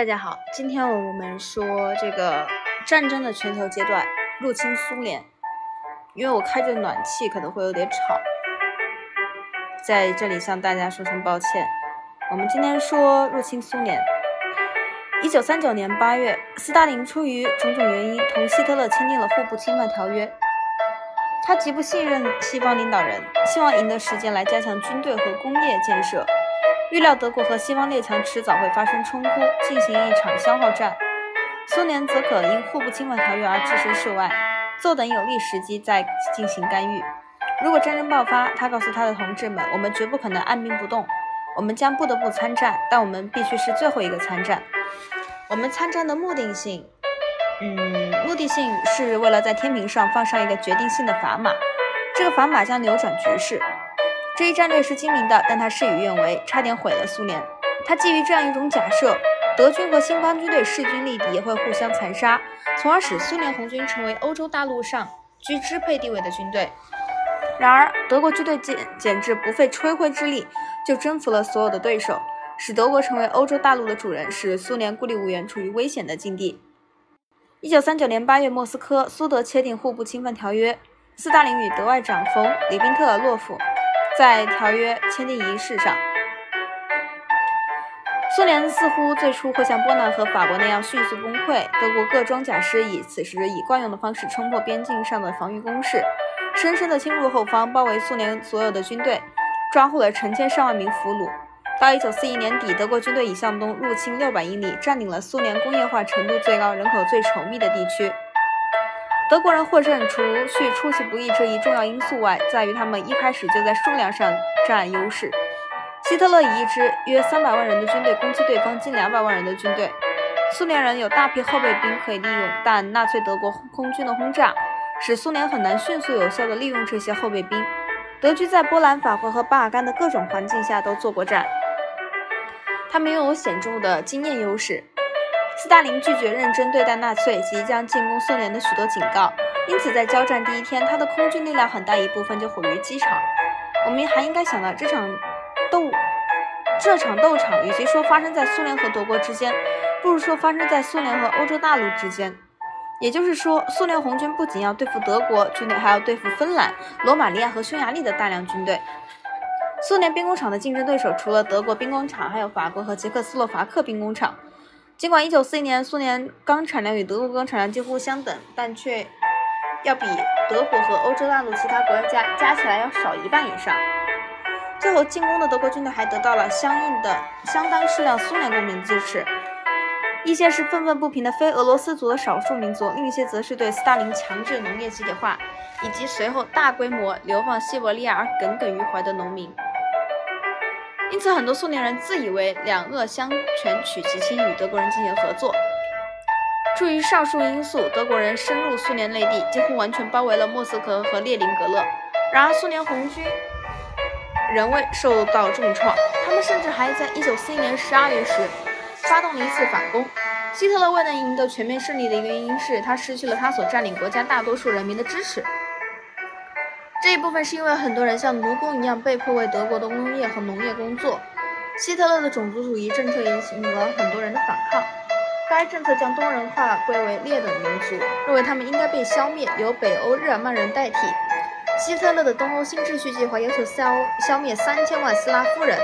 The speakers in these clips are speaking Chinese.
大家好，今天我们说这个战争的全球阶段，入侵苏联。因为我开着暖气，可能会有点吵，在这里向大家说声抱歉。我们今天说入侵苏联。一九三九年八月，斯大林出于种种原因，同希特勒签订了互不侵犯条约。他极不信任西方领导人，希望赢得时间来加强军队和工业建设。预料德国和西方列强迟早会发生冲突，进行一场消耗战。苏联则可因互不侵犯条约而置身事外，坐等有利时机再进行干预。如果战争爆发，他告诉他的同志们：“我们绝不可能按兵不动，我们将不得不参战，但我们必须是最后一个参战。我们参战的目的性，嗯，目的性是为了在天平上放上一个决定性的砝码，这个砝码将扭转局势。”这一战略是精明的，但他事与愿违，差点毁了苏联。他基于这样一种假设：德军和西方军队势均力敌，会互相残杀，从而使苏联红军成为欧洲大陆上居支配地位的军队。然而，德国军队简简直不费吹灰之力就征服了所有的对手，使德国成为欧洲大陆的主人，使苏联孤立无援，处于危险的境地。一九三九年八月，莫斯科，苏德签订互不侵犯条约。斯大林与德外长冯·里宾特洛夫。在条约签订仪式上，苏联似乎最初会像波兰和法国那样迅速崩溃。德国各装甲师以此时以惯用的方式冲破边境上的防御工事，深深地侵入后方，包围苏联所有的军队，抓获了成千上万名俘虏。到1941年底，德国军队已向东入侵600英里，占领了苏联工业化程度最高、人口最稠密的地区。德国人获胜，除去出其不意这一重要因素外，在于他们一开始就在数量上占优势。希特勒以一支约三百万人的军队攻击对方近两百万人的军队。苏联人有大批后备兵可以利用，但纳粹德国空军的轰炸使苏联很难迅速有效地利用这些后备兵。德军在波兰、法国和巴尔干的各种环境下都做过战，他们拥有显著的经验优势。斯大林拒绝认真对待纳粹即将进攻苏联的许多警告，因此在交战第一天，他的空军力量很大一部分就毁于机场。我们还应该想到，这场斗这场斗场与其说发生在苏联和德国之间，不如说发生在苏联和欧洲大陆之间。也就是说，苏联红军不仅要对付德国军队，还要对付芬兰、罗马尼亚和匈牙利的大量军队。苏联兵工厂的竞争对手除了德国兵工厂，还有法国和捷克斯洛伐克兵工厂。尽管1941年苏联钢产量与德国钢产量几乎相等，但却要比德国和欧洲大陆其他国家加起来要少一半以上。最后进攻的德国军队还得到了相应的相当数量苏联公民的支持，一些是愤愤不平的非俄罗斯族的少数民族，另一些则是对斯大林强制农业集体化以及随后大规模流放西伯利亚而耿耿于怀的农民。因此，很多苏联人自以为两恶相权取其轻，与德国人进行合作。出于上述因素，德国人深入苏联内地，几乎完全包围了莫斯科和列宁格勒。然而，苏联红军仍未受到重创，他们甚至还在1941年12月时发动了一次反攻。希特勒未能赢得全面胜利的原因是他失去了他所占领国家大多数人民的支持。这一部分是因为很多人像奴工一样被迫为德国的工业和农业工作。希特勒的种族主义政策引起了很多人的反抗。该政策将东人划归为劣等民族，认为他们应该被消灭，由北欧日耳曼人代替。希特勒的东欧新秩序计划要求消消灭三千万斯拉夫人。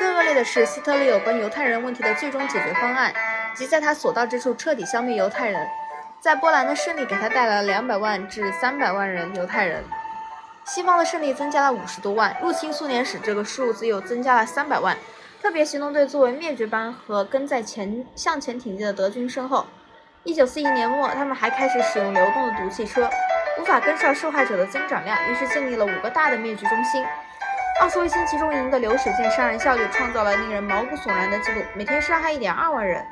更恶劣的是，希特勒有关犹太人问题的最终解决方案，即在他所到之处彻底消灭犹太人。在波兰的胜利给他带来了两百万至三百万人犹太人。西方的胜利增加了五十多万，入侵苏联使这个数字又增加了三百万。特别行动队作为灭绝班和跟在前向前挺进的德军身后。一九四一年末，他们还开始使用流动的毒气车，无法跟上受害者的增长量，于是建立了五个大的灭绝中心。奥斯维辛集中营的流水线杀人效率创造了令人毛骨悚然的记录，每天杀害一点二万人。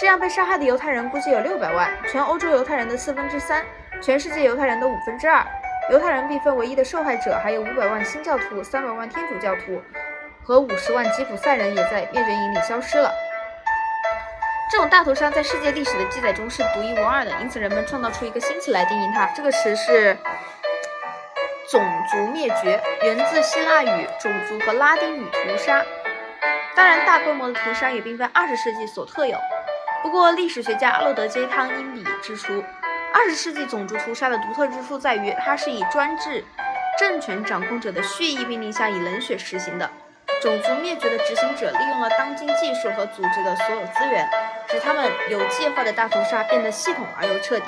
这样被杀害的犹太人估计有六百万，全欧洲犹太人的四分之三，全世界犹太人的五分之二。犹太人并非唯一的受害者，还有五百万新教徒、三百万天主教徒和五十万吉普赛人也在灭绝营里消失了。这种大屠杀在世界历史的记载中是独一无二的，因此人们创造出一个新词来定义它。这个词是“种族灭绝”，源自希腊语“种族”和拉丁语“屠杀”。当然，大规模的屠杀也并非二十世纪所特有。不过，历史学家阿洛德杰汤因比指出，二十世纪种族屠杀的独特之处在于，它是以专制政权掌控者的蓄意命令下以冷血实行的。种族灭绝的执行者利用了当今技术和组织的所有资源，使他们有计划的大屠杀变得系统而又彻底。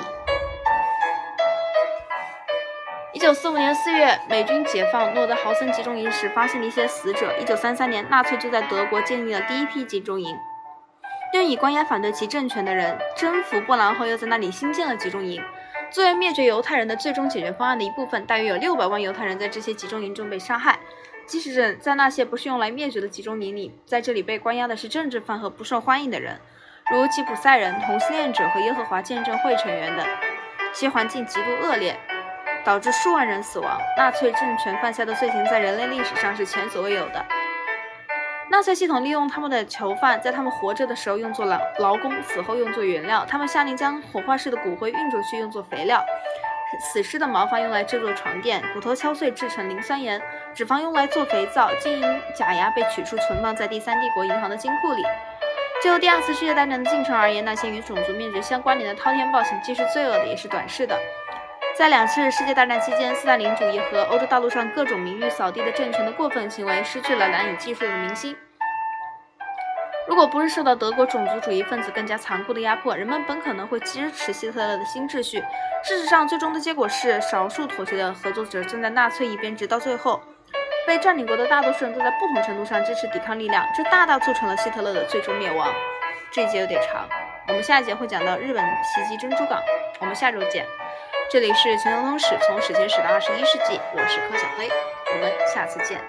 一九四五年四月，美军解放诺德豪森集中营时发现了一些死者。一九三三年，纳粹就在德国建立了第一批集中营。任以关押反对其政权的人，征服波兰后又在那里新建了集中营。作为灭绝犹太人的最终解决方案的一部分，大约有六百万犹太人在这些集中营中被杀害。即使在那些不是用来灭绝的集中营里，在这里被关押的是政治犯和不受欢迎的人，如吉普赛人、同性恋者和耶和华见证会成员等。其环境极度恶劣。导致数万人死亡。纳粹政权犯下的罪行在人类历史上是前所未有的。纳粹系统利用他们的囚犯，在他们活着的时候用作劳劳工，死后用作原料。他们下令将火化室的骨灰运出去用作肥料，死尸的毛发用来制作床垫，骨头敲碎制成磷酸盐，脂肪用来做肥皂，金银假牙被取出存放在第三帝国银行的金库里。就第二次世界大战的进程而言，那些与种族灭绝相关联的滔天暴行既是罪恶的，也是短视的。在两次世界大战期间，斯大林主义和欧洲大陆上各种名誉扫地的政权的过分行为，失去了难以计数的民心。如果不是受到德国种族主义分子更加残酷的压迫，人们本可能会支持希特勒的新秩序。事实上，最终的结果是，少数妥协的合作者站在纳粹一边，直到最后。被占领国的大多数人都在不同程度上支持抵抗力量，这大大促成了希特勒的最终灭亡。这一节有点长，我们下一节会讲到日本袭击珍珠港。我们下周见。这里是全球通史，从史前史到二十一世纪，我是柯小黑，我们下次见。